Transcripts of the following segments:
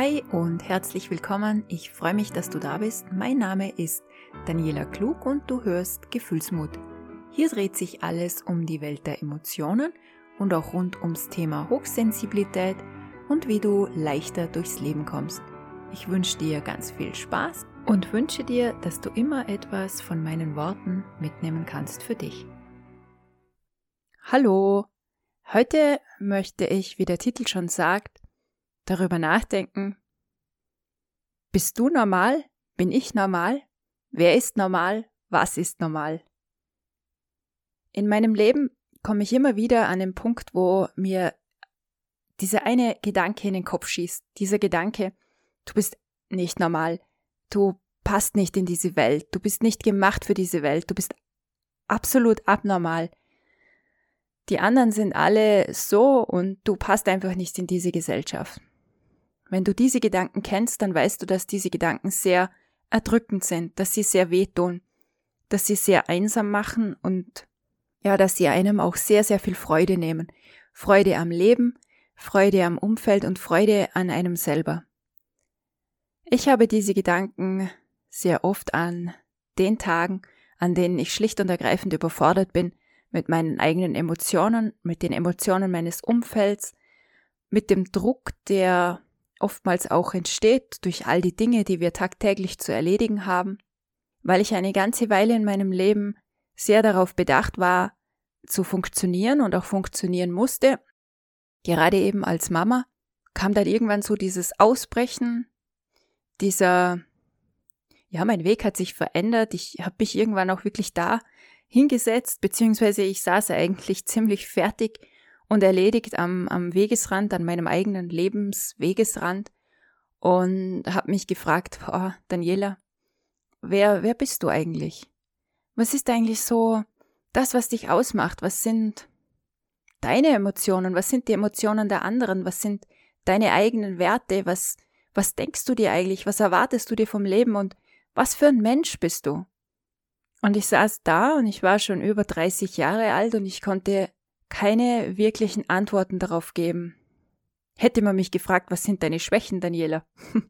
Hi und herzlich willkommen. Ich freue mich, dass du da bist. Mein Name ist Daniela Klug und du hörst Gefühlsmut. Hier dreht sich alles um die Welt der Emotionen und auch rund ums Thema Hochsensibilität und wie du leichter durchs Leben kommst. Ich wünsche dir ganz viel Spaß und wünsche dir, dass du immer etwas von meinen Worten mitnehmen kannst für dich. Hallo! Heute möchte ich, wie der Titel schon sagt, darüber nachdenken, bist du normal? Bin ich normal? Wer ist normal? Was ist normal? In meinem Leben komme ich immer wieder an den Punkt, wo mir dieser eine Gedanke in den Kopf schießt. Dieser Gedanke, du bist nicht normal, du passt nicht in diese Welt, du bist nicht gemacht für diese Welt, du bist absolut abnormal. Die anderen sind alle so und du passt einfach nicht in diese Gesellschaft. Wenn du diese Gedanken kennst, dann weißt du, dass diese Gedanken sehr erdrückend sind, dass sie sehr wehtun, dass sie sehr einsam machen und ja, dass sie einem auch sehr, sehr viel Freude nehmen. Freude am Leben, Freude am Umfeld und Freude an einem selber. Ich habe diese Gedanken sehr oft an den Tagen, an denen ich schlicht und ergreifend überfordert bin mit meinen eigenen Emotionen, mit den Emotionen meines Umfelds, mit dem Druck, der oftmals auch entsteht durch all die Dinge, die wir tagtäglich zu erledigen haben, weil ich eine ganze Weile in meinem Leben sehr darauf bedacht war, zu funktionieren und auch funktionieren musste. Gerade eben als Mama kam dann irgendwann so dieses Ausbrechen, dieser, ja, mein Weg hat sich verändert. Ich habe mich irgendwann auch wirklich da hingesetzt, beziehungsweise ich saß eigentlich ziemlich fertig und erledigt am, am Wegesrand, an meinem eigenen Lebenswegesrand und habe mich gefragt, oh, Daniela, wer, wer bist du eigentlich? Was ist eigentlich so das, was dich ausmacht? Was sind deine Emotionen? Was sind die Emotionen der anderen? Was sind deine eigenen Werte? Was, was denkst du dir eigentlich? Was erwartest du dir vom Leben? Und was für ein Mensch bist du? Und ich saß da und ich war schon über 30 Jahre alt und ich konnte keine wirklichen Antworten darauf geben. Hätte man mich gefragt, was sind deine Schwächen, Daniela?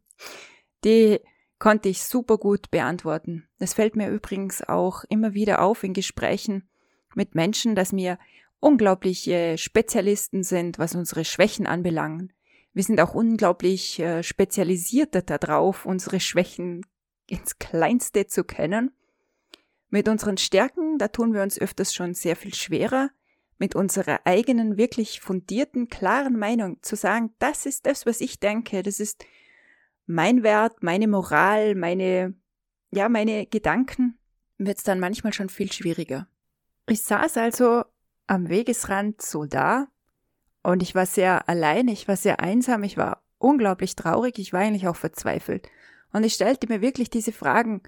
Die konnte ich super gut beantworten. Es fällt mir übrigens auch immer wieder auf in Gesprächen mit Menschen, dass mir unglaubliche Spezialisten sind, was unsere Schwächen anbelangt. Wir sind auch unglaublich äh, spezialisiert darauf, unsere Schwächen ins Kleinste zu kennen. Mit unseren Stärken, da tun wir uns öfters schon sehr viel schwerer mit unserer eigenen, wirklich fundierten, klaren Meinung zu sagen, das ist das, was ich denke, das ist mein Wert, meine Moral, meine, ja, meine Gedanken, wird es dann manchmal schon viel schwieriger. Ich saß also am Wegesrand so da und ich war sehr allein, ich war sehr einsam, ich war unglaublich traurig, ich war eigentlich auch verzweifelt. Und ich stellte mir wirklich diese Fragen,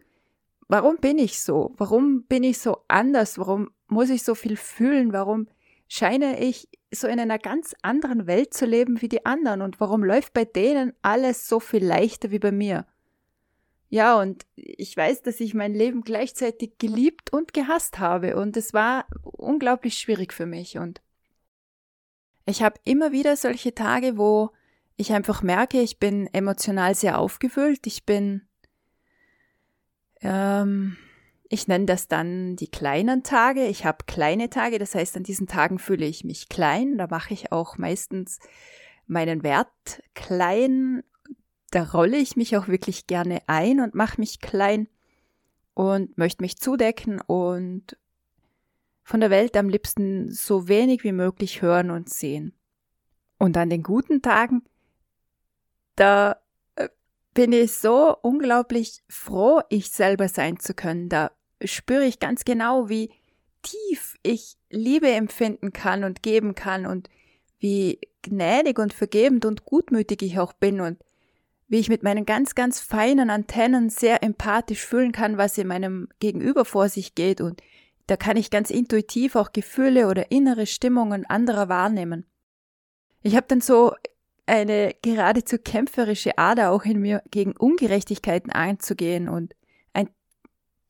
warum bin ich so? Warum bin ich so anders? Warum muss ich so viel fühlen? Warum scheine ich so in einer ganz anderen Welt zu leben wie die anderen. Und warum läuft bei denen alles so viel leichter wie bei mir? Ja, und ich weiß, dass ich mein Leben gleichzeitig geliebt und gehasst habe. Und es war unglaublich schwierig für mich. Und ich habe immer wieder solche Tage, wo ich einfach merke, ich bin emotional sehr aufgefüllt, ich bin ähm, ich nenne das dann die kleinen Tage. Ich habe kleine Tage, das heißt, an diesen Tagen fühle ich mich klein. Da mache ich auch meistens meinen Wert klein. Da rolle ich mich auch wirklich gerne ein und mache mich klein und möchte mich zudecken und von der Welt am liebsten so wenig wie möglich hören und sehen. Und an den guten Tagen, da äh, bin ich so unglaublich froh, ich selber sein zu können. Da spüre ich ganz genau, wie tief ich Liebe empfinden kann und geben kann und wie gnädig und vergebend und gutmütig ich auch bin und wie ich mit meinen ganz, ganz feinen Antennen sehr empathisch fühlen kann, was in meinem Gegenüber vor sich geht und da kann ich ganz intuitiv auch Gefühle oder innere Stimmungen anderer wahrnehmen. Ich habe dann so eine geradezu kämpferische Ader auch in mir, gegen Ungerechtigkeiten anzugehen und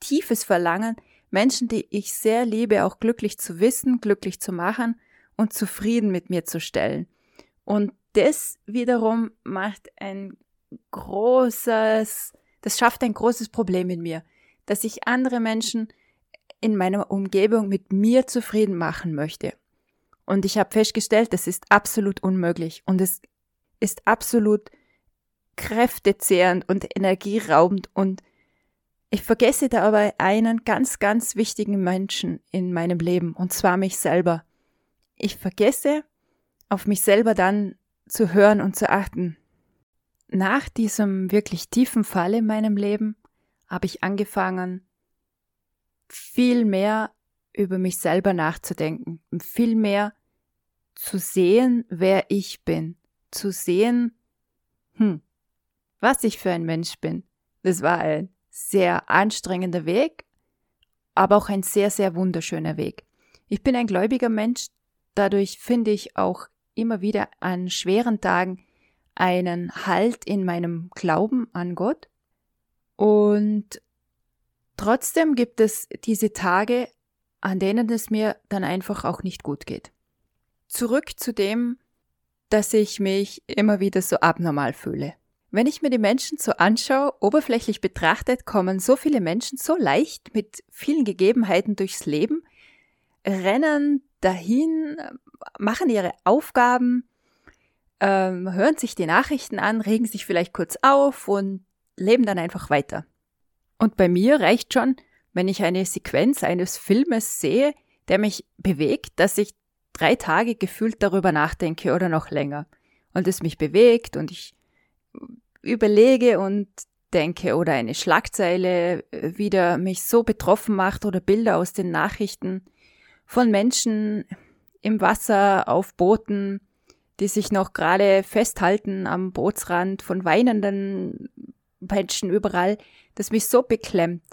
tiefes Verlangen, Menschen, die ich sehr liebe, auch glücklich zu wissen, glücklich zu machen und zufrieden mit mir zu stellen. Und das wiederum macht ein großes, das schafft ein großes Problem in mir, dass ich andere Menschen in meiner Umgebung mit mir zufrieden machen möchte. Und ich habe festgestellt, das ist absolut unmöglich und es ist absolut kräftezehrend und energieraubend und ich vergesse da aber einen ganz, ganz wichtigen Menschen in meinem Leben und zwar mich selber. Ich vergesse, auf mich selber dann zu hören und zu achten. Nach diesem wirklich tiefen Fall in meinem Leben habe ich angefangen, viel mehr über mich selber nachzudenken, viel mehr zu sehen, wer ich bin, zu sehen, hm, was ich für ein Mensch bin. Das war ein sehr anstrengender Weg, aber auch ein sehr, sehr wunderschöner Weg. Ich bin ein gläubiger Mensch, dadurch finde ich auch immer wieder an schweren Tagen einen Halt in meinem Glauben an Gott. Und trotzdem gibt es diese Tage, an denen es mir dann einfach auch nicht gut geht. Zurück zu dem, dass ich mich immer wieder so abnormal fühle. Wenn ich mir die Menschen so anschaue, oberflächlich betrachtet, kommen so viele Menschen so leicht mit vielen Gegebenheiten durchs Leben, rennen dahin, machen ihre Aufgaben, ähm, hören sich die Nachrichten an, regen sich vielleicht kurz auf und leben dann einfach weiter. Und bei mir reicht schon, wenn ich eine Sequenz eines Filmes sehe, der mich bewegt, dass ich drei Tage gefühlt darüber nachdenke oder noch länger. Und es mich bewegt und ich überlege und denke oder eine Schlagzeile wieder mich so betroffen macht oder Bilder aus den Nachrichten von Menschen im Wasser, auf Booten, die sich noch gerade festhalten am Bootsrand, von weinenden Menschen überall, das mich so beklemmt,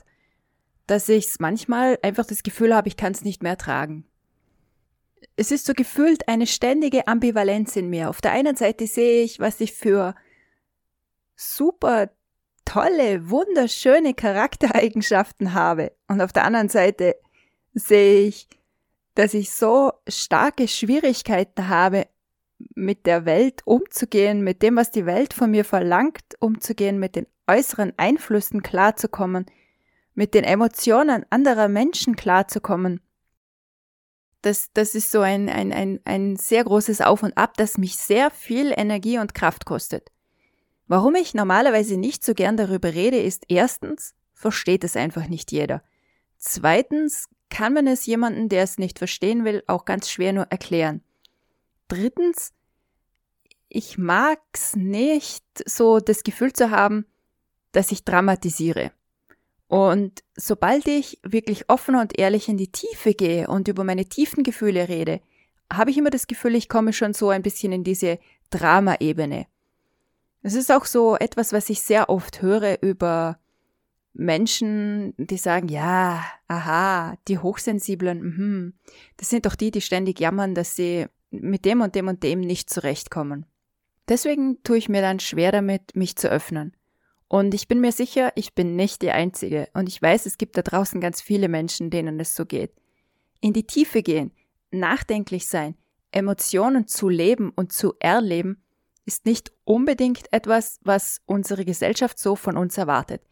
dass ich manchmal einfach das Gefühl habe, ich kann es nicht mehr tragen. Es ist so gefühlt eine ständige Ambivalenz in mir. Auf der einen Seite sehe ich, was ich für super tolle, wunderschöne Charaktereigenschaften habe. Und auf der anderen Seite sehe ich, dass ich so starke Schwierigkeiten habe, mit der Welt umzugehen, mit dem, was die Welt von mir verlangt, umzugehen, mit den äußeren Einflüssen klarzukommen, mit den Emotionen anderer Menschen klarzukommen. Das, das ist so ein, ein, ein, ein sehr großes Auf und Ab, das mich sehr viel Energie und Kraft kostet. Warum ich normalerweise nicht so gern darüber rede, ist erstens, versteht es einfach nicht jeder. Zweitens kann man es jemanden, der es nicht verstehen will, auch ganz schwer nur erklären. Drittens, ich mag's nicht, so das Gefühl zu haben, dass ich dramatisiere. Und sobald ich wirklich offen und ehrlich in die Tiefe gehe und über meine tiefen Gefühle rede, habe ich immer das Gefühl, ich komme schon so ein bisschen in diese Drama-Ebene. Es ist auch so etwas, was ich sehr oft höre über Menschen, die sagen, ja, aha, die Hochsensiblen, mh, das sind doch die, die ständig jammern, dass sie mit dem und dem und dem nicht zurechtkommen. Deswegen tue ich mir dann schwer damit, mich zu öffnen. Und ich bin mir sicher, ich bin nicht die Einzige. Und ich weiß, es gibt da draußen ganz viele Menschen, denen es so geht. In die Tiefe gehen, nachdenklich sein, Emotionen zu leben und zu erleben, ist nicht unbedingt etwas, was unsere Gesellschaft so von uns erwartet.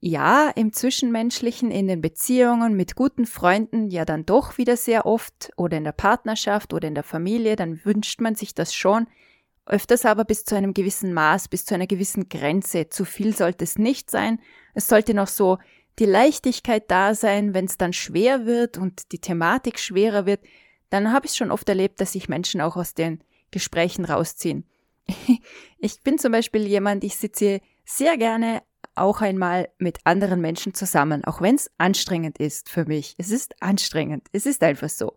Ja, im Zwischenmenschlichen, in den Beziehungen mit guten Freunden ja dann doch wieder sehr oft oder in der Partnerschaft oder in der Familie, dann wünscht man sich das schon, öfters aber bis zu einem gewissen Maß, bis zu einer gewissen Grenze. Zu viel sollte es nicht sein. Es sollte noch so die Leichtigkeit da sein, wenn es dann schwer wird und die Thematik schwerer wird, dann habe ich schon oft erlebt, dass sich Menschen auch aus den Gesprächen rausziehen. Ich bin zum Beispiel jemand, ich sitze sehr gerne auch einmal mit anderen Menschen zusammen, auch wenn es anstrengend ist für mich. Es ist anstrengend, es ist einfach so.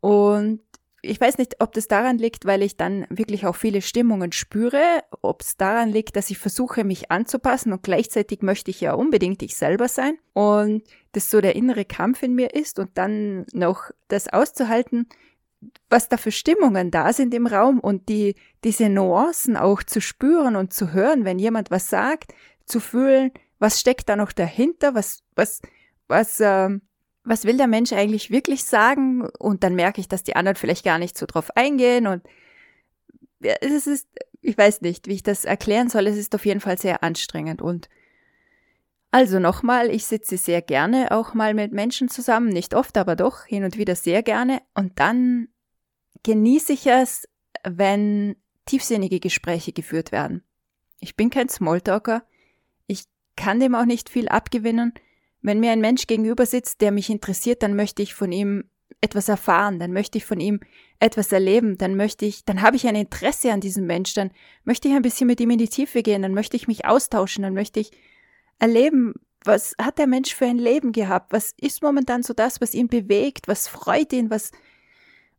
Und ich weiß nicht, ob das daran liegt, weil ich dann wirklich auch viele Stimmungen spüre, ob es daran liegt, dass ich versuche, mich anzupassen und gleichzeitig möchte ich ja unbedingt ich selber sein und das so der innere Kampf in mir ist und dann noch das auszuhalten, was da für Stimmungen da sind im Raum und die, diese Nuancen auch zu spüren und zu hören, wenn jemand was sagt, zu fühlen, was steckt da noch dahinter, was, was, was, ähm, was will der Mensch eigentlich wirklich sagen? Und dann merke ich, dass die anderen vielleicht gar nicht so drauf eingehen und es ist ich weiß nicht, wie ich das erklären soll. Es ist auf jeden Fall sehr anstrengend. Und also nochmal, ich sitze sehr gerne auch mal mit Menschen zusammen, nicht oft, aber doch hin und wieder sehr gerne. Und dann genieße ich es, wenn tiefsinnige Gespräche geführt werden. Ich bin kein Smalltalker. Ich kann dem auch nicht viel abgewinnen. Wenn mir ein Mensch gegenüber sitzt, der mich interessiert, dann möchte ich von ihm etwas erfahren, dann möchte ich von ihm etwas erleben, dann möchte ich, dann habe ich ein Interesse an diesem Mensch, dann möchte ich ein bisschen mit ihm in die Tiefe gehen, dann möchte ich mich austauschen, dann möchte ich erleben, was hat der Mensch für ein Leben gehabt, was ist momentan so das, was ihn bewegt, was freut ihn, was,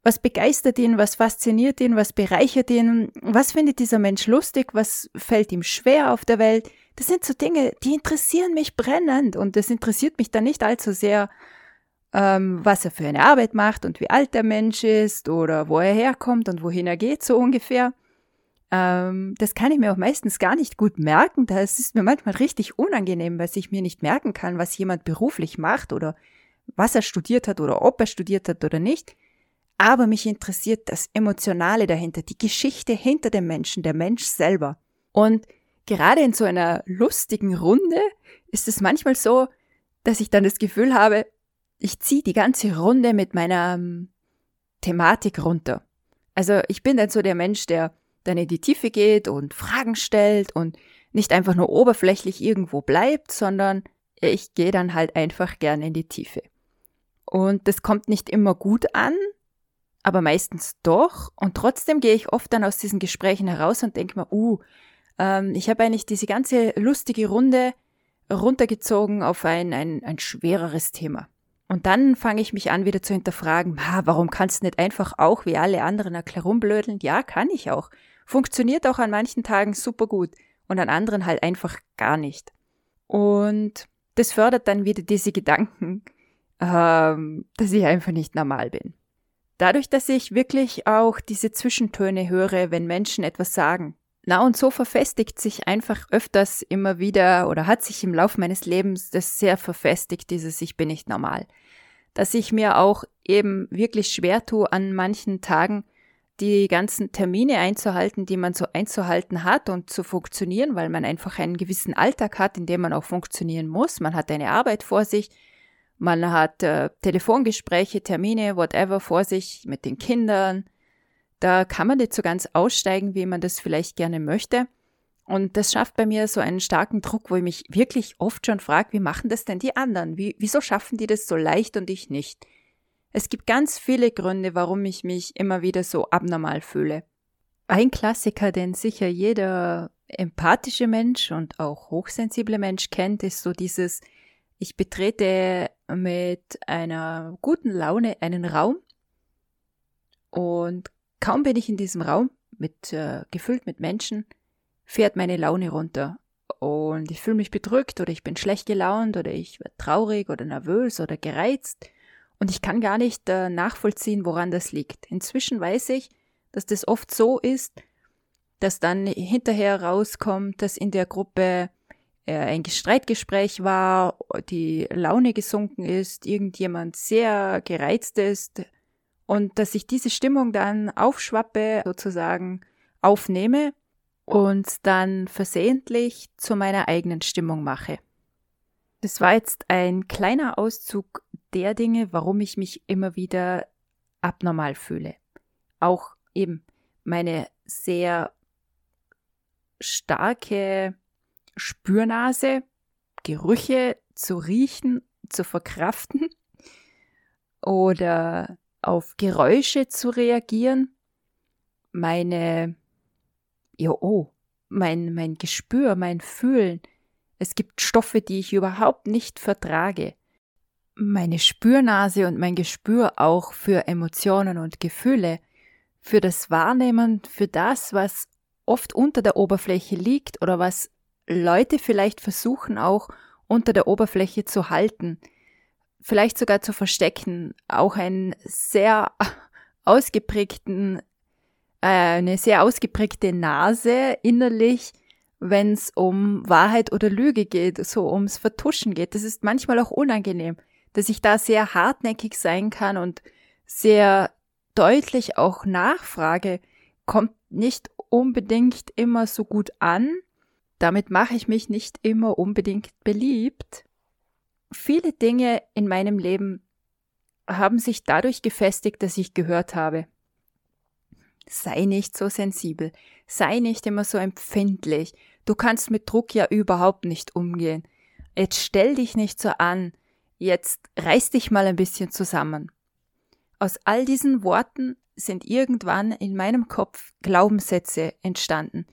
was begeistert ihn, was fasziniert ihn, was bereichert ihn, was findet dieser Mensch lustig, was fällt ihm schwer auf der Welt. Das sind so Dinge, die interessieren mich brennend. Und es interessiert mich dann nicht allzu sehr, ähm, was er für eine Arbeit macht und wie alt der Mensch ist oder wo er herkommt und wohin er geht, so ungefähr. Ähm, das kann ich mir auch meistens gar nicht gut merken. Das ist mir manchmal richtig unangenehm, weil ich mir nicht merken kann, was jemand beruflich macht oder was er studiert hat oder ob er studiert hat oder nicht. Aber mich interessiert das Emotionale dahinter, die Geschichte hinter dem Menschen, der Mensch selber. Und gerade in so einer lustigen Runde ist es manchmal so, dass ich dann das Gefühl habe, ich ziehe die ganze Runde mit meiner ähm, Thematik runter. Also ich bin dann so der Mensch, der dann in die Tiefe geht und Fragen stellt und nicht einfach nur oberflächlich irgendwo bleibt, sondern ich gehe dann halt einfach gerne in die Tiefe. Und das kommt nicht immer gut an, aber meistens doch. Und trotzdem gehe ich oft dann aus diesen Gesprächen heraus und denke mir, uh, ähm, ich habe eigentlich diese ganze lustige Runde runtergezogen auf ein, ein, ein schwereres Thema. Und dann fange ich mich an, wieder zu hinterfragen, ha, warum kannst du nicht einfach auch wie alle anderen herumblödeln? Ja, kann ich auch. Funktioniert auch an manchen Tagen super gut und an anderen halt einfach gar nicht. Und das fördert dann wieder diese Gedanken, ähm, dass ich einfach nicht normal bin. Dadurch, dass ich wirklich auch diese Zwischentöne höre, wenn Menschen etwas sagen, na, und so verfestigt sich einfach öfters immer wieder oder hat sich im Laufe meines Lebens das sehr verfestigt, dieses Ich bin nicht normal. Dass ich mir auch eben wirklich schwer tue, an manchen Tagen die ganzen Termine einzuhalten, die man so einzuhalten hat und zu funktionieren, weil man einfach einen gewissen Alltag hat, in dem man auch funktionieren muss. Man hat eine Arbeit vor sich, man hat äh, Telefongespräche, Termine, whatever vor sich mit den Kindern, da kann man nicht so ganz aussteigen, wie man das vielleicht gerne möchte. Und das schafft bei mir so einen starken Druck, wo ich mich wirklich oft schon frage, wie machen das denn die anderen? Wie, wieso schaffen die das so leicht und ich nicht? Es gibt ganz viele Gründe, warum ich mich immer wieder so abnormal fühle. Ein Klassiker, den sicher jeder empathische Mensch und auch hochsensible Mensch kennt, ist so dieses, ich betrete mit einer guten Laune einen Raum und Kaum bin ich in diesem Raum, mit, äh, gefüllt mit Menschen, fährt meine Laune runter. Und ich fühle mich bedrückt oder ich bin schlecht gelaunt oder ich werde traurig oder nervös oder gereizt. Und ich kann gar nicht äh, nachvollziehen, woran das liegt. Inzwischen weiß ich, dass das oft so ist, dass dann hinterher rauskommt, dass in der Gruppe äh, ein Streitgespräch war, die Laune gesunken ist, irgendjemand sehr gereizt ist, und dass ich diese Stimmung dann aufschwappe, sozusagen aufnehme und dann versehentlich zu meiner eigenen Stimmung mache. Das war jetzt ein kleiner Auszug der Dinge, warum ich mich immer wieder abnormal fühle. Auch eben meine sehr starke Spürnase, Gerüche zu riechen, zu verkraften oder auf Geräusche zu reagieren, meine, ja, oh, mein, mein Gespür, mein Fühlen. Es gibt Stoffe, die ich überhaupt nicht vertrage. Meine Spürnase und mein Gespür auch für Emotionen und Gefühle, für das Wahrnehmen, für das, was oft unter der Oberfläche liegt oder was Leute vielleicht versuchen auch unter der Oberfläche zu halten, vielleicht sogar zu verstecken, auch einen sehr ausgeprägten, äh, eine sehr ausgeprägte Nase innerlich, wenn es um Wahrheit oder Lüge geht, so ums Vertuschen geht. Das ist manchmal auch unangenehm, dass ich da sehr hartnäckig sein kann und sehr deutlich auch nachfrage, kommt nicht unbedingt immer so gut an. Damit mache ich mich nicht immer unbedingt beliebt. Viele Dinge in meinem Leben haben sich dadurch gefestigt, dass ich gehört habe. Sei nicht so sensibel, sei nicht immer so empfindlich, du kannst mit Druck ja überhaupt nicht umgehen. Jetzt stell dich nicht so an, jetzt reiß dich mal ein bisschen zusammen. Aus all diesen Worten sind irgendwann in meinem Kopf Glaubenssätze entstanden.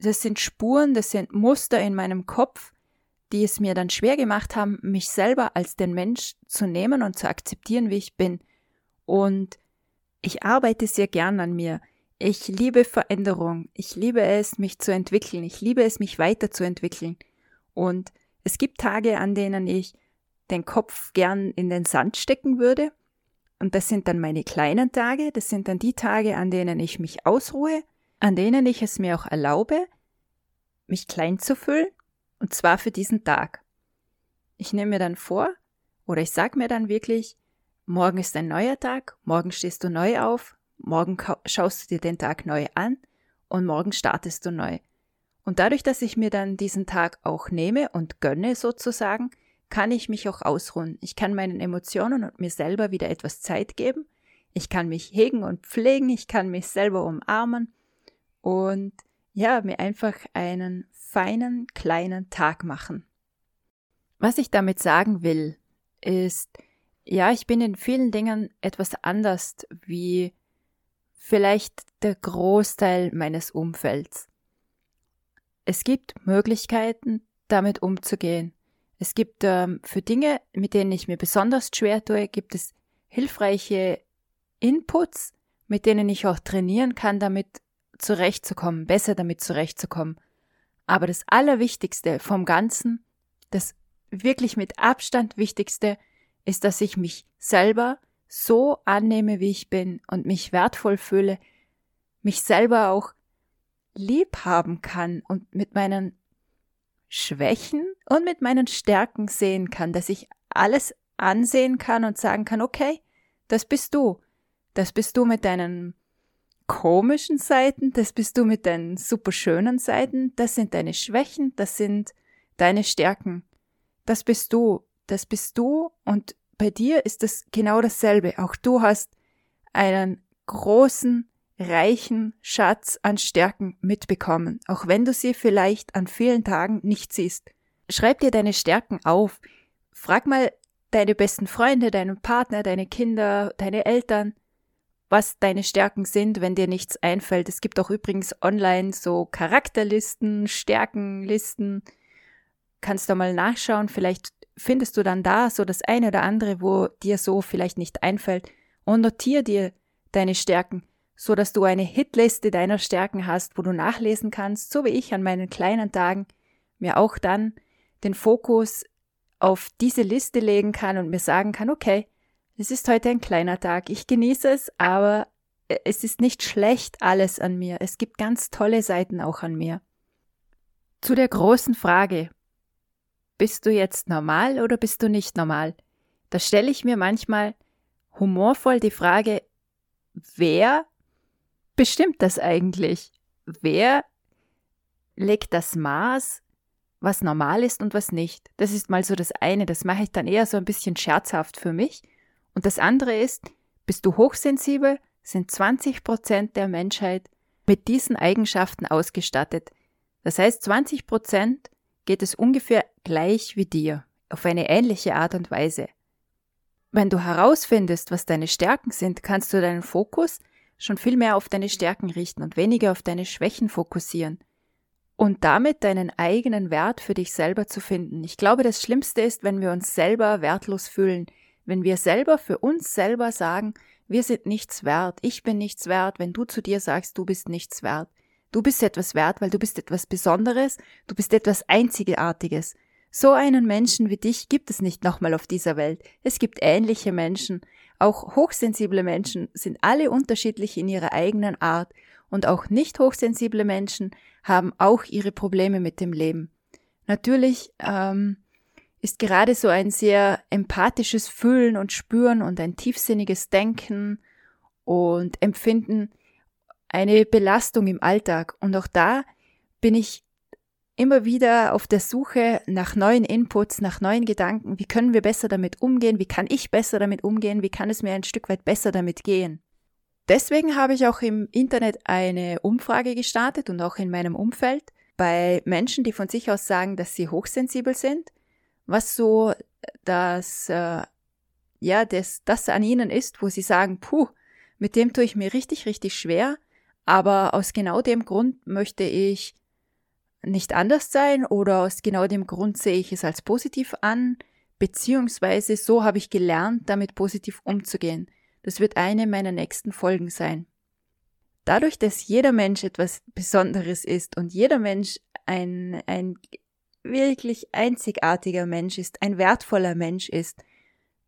Das sind Spuren, das sind Muster in meinem Kopf, die es mir dann schwer gemacht haben, mich selber als den Mensch zu nehmen und zu akzeptieren, wie ich bin. Und ich arbeite sehr gern an mir. Ich liebe Veränderung. Ich liebe es, mich zu entwickeln. Ich liebe es, mich weiterzuentwickeln. Und es gibt Tage, an denen ich den Kopf gern in den Sand stecken würde. Und das sind dann meine kleinen Tage. Das sind dann die Tage, an denen ich mich ausruhe, an denen ich es mir auch erlaube, mich klein zu fühlen und zwar für diesen Tag. Ich nehme mir dann vor, oder ich sage mir dann wirklich, morgen ist ein neuer Tag, morgen stehst du neu auf, morgen schaust du dir den Tag neu an und morgen startest du neu. Und dadurch, dass ich mir dann diesen Tag auch nehme und gönne sozusagen, kann ich mich auch ausruhen. Ich kann meinen Emotionen und mir selber wieder etwas Zeit geben. Ich kann mich hegen und pflegen, ich kann mich selber umarmen und ja, mir einfach einen feinen kleinen Tag machen. Was ich damit sagen will, ist, ja, ich bin in vielen Dingen etwas anders wie vielleicht der Großteil meines Umfelds. Es gibt Möglichkeiten, damit umzugehen. Es gibt ähm, für Dinge, mit denen ich mir besonders schwer tue, gibt es hilfreiche Inputs, mit denen ich auch trainieren kann, damit zurechtzukommen, besser damit zurechtzukommen. Aber das Allerwichtigste vom Ganzen, das wirklich mit Abstand Wichtigste, ist, dass ich mich selber so annehme, wie ich bin und mich wertvoll fühle, mich selber auch lieb haben kann und mit meinen Schwächen und mit meinen Stärken sehen kann, dass ich alles ansehen kann und sagen kann, okay, das bist du. Das bist du mit deinen komischen Seiten, das bist du mit deinen super schönen Seiten, das sind deine Schwächen, das sind deine Stärken. Das bist du, das bist du und bei dir ist es genau dasselbe. Auch du hast einen großen, reichen Schatz an Stärken mitbekommen, auch wenn du sie vielleicht an vielen Tagen nicht siehst. Schreib dir deine Stärken auf. Frag mal deine besten Freunde, deinen Partner, deine Kinder, deine Eltern, was deine Stärken sind, wenn dir nichts einfällt. Es gibt auch übrigens online so Charakterlisten, Stärkenlisten. Kannst du mal nachschauen, vielleicht findest du dann da so das eine oder andere, wo dir so vielleicht nicht einfällt und notier dir deine Stärken, so dass du eine Hitliste deiner Stärken hast, wo du nachlesen kannst, so wie ich an meinen kleinen Tagen mir auch dann den Fokus auf diese Liste legen kann und mir sagen kann, okay, es ist heute ein kleiner Tag. Ich genieße es, aber äh, es ist nicht schlecht alles an mir. Es gibt ganz tolle Seiten auch an mir. Zu der großen Frage, bist du jetzt normal oder bist du nicht normal? Da stelle ich mir manchmal humorvoll die Frage, wer bestimmt das eigentlich? Wer legt das Maß, was normal ist und was nicht? Das ist mal so das eine, das mache ich dann eher so ein bisschen scherzhaft für mich. Und das andere ist, bist du hochsensibel, sind 20 Prozent der Menschheit mit diesen Eigenschaften ausgestattet. Das heißt, 20 Prozent geht es ungefähr gleich wie dir, auf eine ähnliche Art und Weise. Wenn du herausfindest, was deine Stärken sind, kannst du deinen Fokus schon viel mehr auf deine Stärken richten und weniger auf deine Schwächen fokussieren. Und damit deinen eigenen Wert für dich selber zu finden. Ich glaube, das Schlimmste ist, wenn wir uns selber wertlos fühlen, wenn wir selber für uns selber sagen, wir sind nichts wert, ich bin nichts wert, wenn du zu dir sagst, du bist nichts wert. Du bist etwas wert, weil du bist etwas Besonderes, du bist etwas Einzigartiges. So einen Menschen wie dich gibt es nicht nochmal auf dieser Welt. Es gibt ähnliche Menschen. Auch hochsensible Menschen sind alle unterschiedlich in ihrer eigenen Art und auch nicht hochsensible Menschen haben auch ihre Probleme mit dem Leben. Natürlich ähm, ist gerade so ein sehr empathisches Fühlen und Spüren und ein tiefsinniges Denken und Empfinden eine Belastung im Alltag. Und auch da bin ich immer wieder auf der Suche nach neuen Inputs, nach neuen Gedanken. Wie können wir besser damit umgehen? Wie kann ich besser damit umgehen? Wie kann es mir ein Stück weit besser damit gehen? Deswegen habe ich auch im Internet eine Umfrage gestartet und auch in meinem Umfeld bei Menschen, die von sich aus sagen, dass sie hochsensibel sind, was so das, äh, ja, das, das an ihnen ist, wo sie sagen, puh, mit dem tue ich mir richtig, richtig schwer, aber aus genau dem Grund möchte ich nicht anders sein oder aus genau dem Grund sehe ich es als positiv an, beziehungsweise so habe ich gelernt, damit positiv umzugehen. Das wird eine meiner nächsten Folgen sein. Dadurch, dass jeder Mensch etwas Besonderes ist und jeder Mensch ein, ein wirklich einzigartiger Mensch ist, ein wertvoller Mensch ist,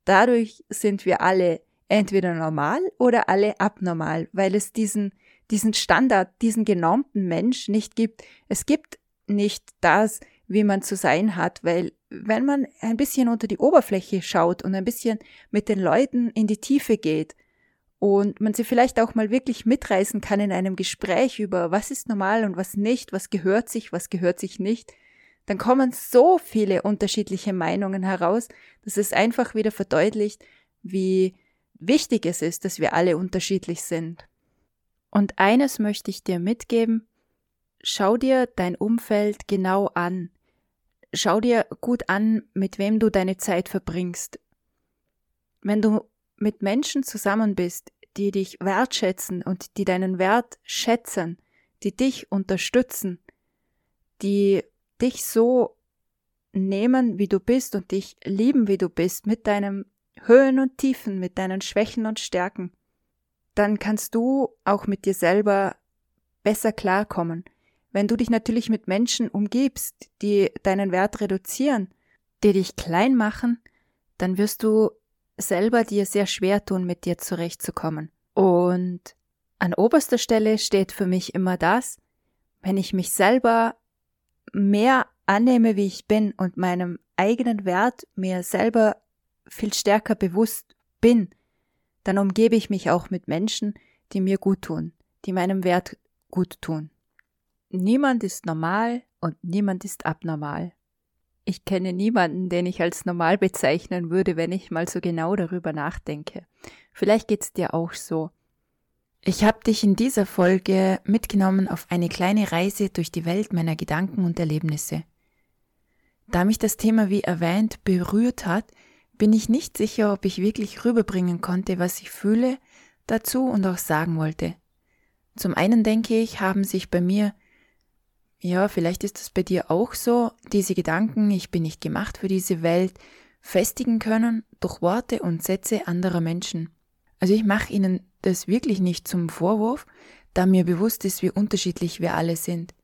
dadurch sind wir alle entweder normal oder alle abnormal, weil es diesen, diesen Standard, diesen genormten Mensch nicht gibt. Es gibt nicht das, wie man zu sein hat, weil wenn man ein bisschen unter die Oberfläche schaut und ein bisschen mit den Leuten in die Tiefe geht und man sie vielleicht auch mal wirklich mitreißen kann in einem Gespräch über was ist normal und was nicht, was gehört sich, was gehört sich nicht, dann kommen so viele unterschiedliche Meinungen heraus, dass es einfach wieder verdeutlicht, wie wichtig es ist, dass wir alle unterschiedlich sind. Und eines möchte ich dir mitgeben, schau dir dein Umfeld genau an. Schau dir gut an, mit wem du deine Zeit verbringst. Wenn du mit Menschen zusammen bist, die dich wertschätzen und die deinen Wert schätzen, die dich unterstützen, die dich so nehmen, wie du bist und dich lieben, wie du bist, mit deinen Höhen und Tiefen, mit deinen Schwächen und Stärken, dann kannst du auch mit dir selber besser klarkommen. Wenn du dich natürlich mit Menschen umgibst, die deinen Wert reduzieren, die dich klein machen, dann wirst du selber dir sehr schwer tun, mit dir zurechtzukommen. Und an oberster Stelle steht für mich immer das, wenn ich mich selber mehr annehme, wie ich bin und meinem eigenen Wert mir selber viel stärker bewusst bin, dann umgebe ich mich auch mit Menschen, die mir gut tun, die meinem Wert gut tun. Niemand ist normal und niemand ist abnormal. Ich kenne niemanden, den ich als normal bezeichnen würde, wenn ich mal so genau darüber nachdenke. Vielleicht geht's dir auch so. Ich habe dich in dieser Folge mitgenommen auf eine kleine Reise durch die Welt meiner Gedanken und Erlebnisse. Da mich das Thema, wie erwähnt, berührt hat, bin ich nicht sicher, ob ich wirklich rüberbringen konnte, was ich fühle dazu und auch sagen wollte. Zum einen denke ich, haben sich bei mir ja, vielleicht ist es bei dir auch so, diese Gedanken, ich bin nicht gemacht für diese Welt, festigen können durch Worte und Sätze anderer Menschen. Also ich mache ihnen das wirklich nicht zum Vorwurf, da mir bewusst ist, wie unterschiedlich wir alle sind.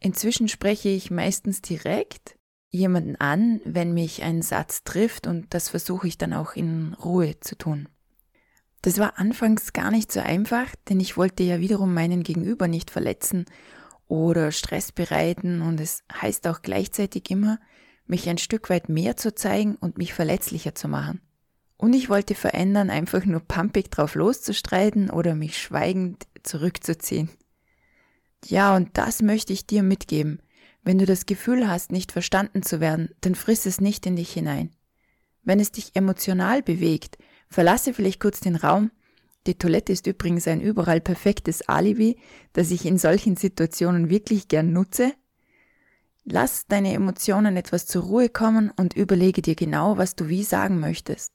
Inzwischen spreche ich meistens direkt jemanden an, wenn mich ein Satz trifft und das versuche ich dann auch in Ruhe zu tun. Das war anfangs gar nicht so einfach, denn ich wollte ja wiederum meinen Gegenüber nicht verletzen oder Stress bereiten und es heißt auch gleichzeitig immer, mich ein Stück weit mehr zu zeigen und mich verletzlicher zu machen. Und ich wollte verändern, einfach nur pumpig drauf loszustreiten oder mich schweigend zurückzuziehen. Ja, und das möchte ich dir mitgeben. Wenn du das Gefühl hast, nicht verstanden zu werden, dann friss es nicht in dich hinein. Wenn es dich emotional bewegt, verlasse vielleicht kurz den Raum die Toilette ist übrigens ein überall perfektes Alibi, das ich in solchen Situationen wirklich gern nutze. Lass deine Emotionen etwas zur Ruhe kommen und überlege dir genau, was du wie sagen möchtest.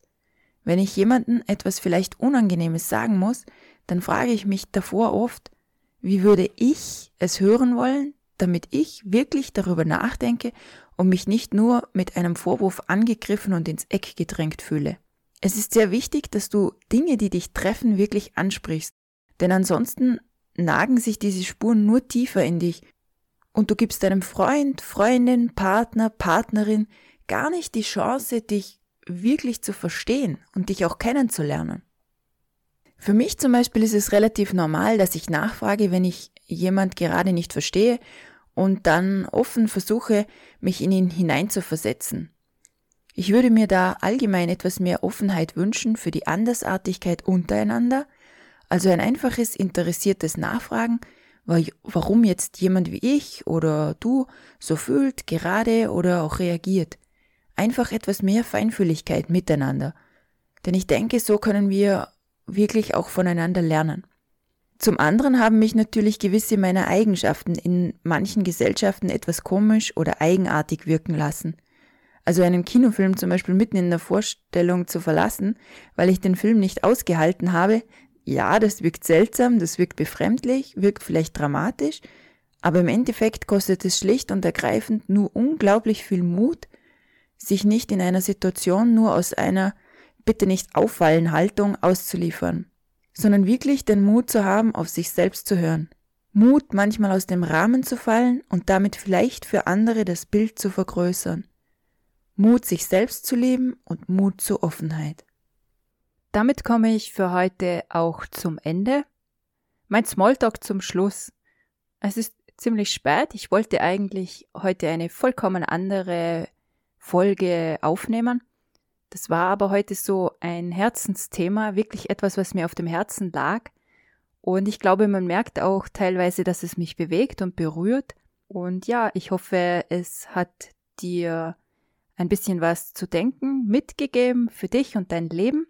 Wenn ich jemandem etwas vielleicht Unangenehmes sagen muss, dann frage ich mich davor oft, wie würde ich es hören wollen, damit ich wirklich darüber nachdenke und mich nicht nur mit einem Vorwurf angegriffen und ins Eck gedrängt fühle. Es ist sehr wichtig, dass du Dinge, die dich treffen, wirklich ansprichst. Denn ansonsten nagen sich diese Spuren nur tiefer in dich. Und du gibst deinem Freund, Freundin, Partner, Partnerin gar nicht die Chance, dich wirklich zu verstehen und dich auch kennenzulernen. Für mich zum Beispiel ist es relativ normal, dass ich nachfrage, wenn ich jemand gerade nicht verstehe und dann offen versuche, mich in ihn hineinzuversetzen. Ich würde mir da allgemein etwas mehr Offenheit wünschen für die Andersartigkeit untereinander, Also ein einfaches, interessiertes Nachfragen, warum jetzt jemand wie ich oder du so fühlt, gerade oder auch reagiert. Einfach etwas mehr Feinfühligkeit miteinander. Denn ich denke, so können wir wirklich auch voneinander lernen. Zum anderen haben mich natürlich gewisse meiner Eigenschaften in manchen Gesellschaften etwas komisch oder eigenartig wirken lassen. Also einen Kinofilm zum Beispiel mitten in der Vorstellung zu verlassen, weil ich den Film nicht ausgehalten habe, ja, das wirkt seltsam, das wirkt befremdlich, wirkt vielleicht dramatisch, aber im Endeffekt kostet es schlicht und ergreifend nur unglaublich viel Mut, sich nicht in einer Situation nur aus einer bitte nicht auffallen Haltung auszuliefern sondern wirklich den Mut zu haben, auf sich selbst zu hören. Mut, manchmal aus dem Rahmen zu fallen und damit vielleicht für andere das Bild zu vergrößern. Mut, sich selbst zu leben und Mut zur Offenheit. Damit komme ich für heute auch zum Ende. Mein Smalltalk zum Schluss. Es ist ziemlich spät. Ich wollte eigentlich heute eine vollkommen andere Folge aufnehmen. Das war aber heute so ein Herzensthema, wirklich etwas, was mir auf dem Herzen lag. Und ich glaube, man merkt auch teilweise, dass es mich bewegt und berührt. Und ja, ich hoffe, es hat dir ein bisschen was zu denken mitgegeben für dich und dein Leben.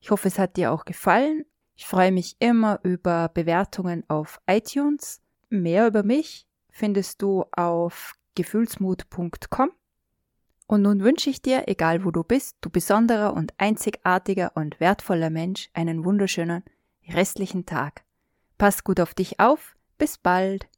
Ich hoffe, es hat dir auch gefallen. Ich freue mich immer über Bewertungen auf iTunes. Mehr über mich findest du auf gefühlsmut.com. Und nun wünsche ich dir, egal wo du bist, du besonderer und einzigartiger und wertvoller Mensch, einen wunderschönen restlichen Tag. Pass gut auf dich auf. Bis bald.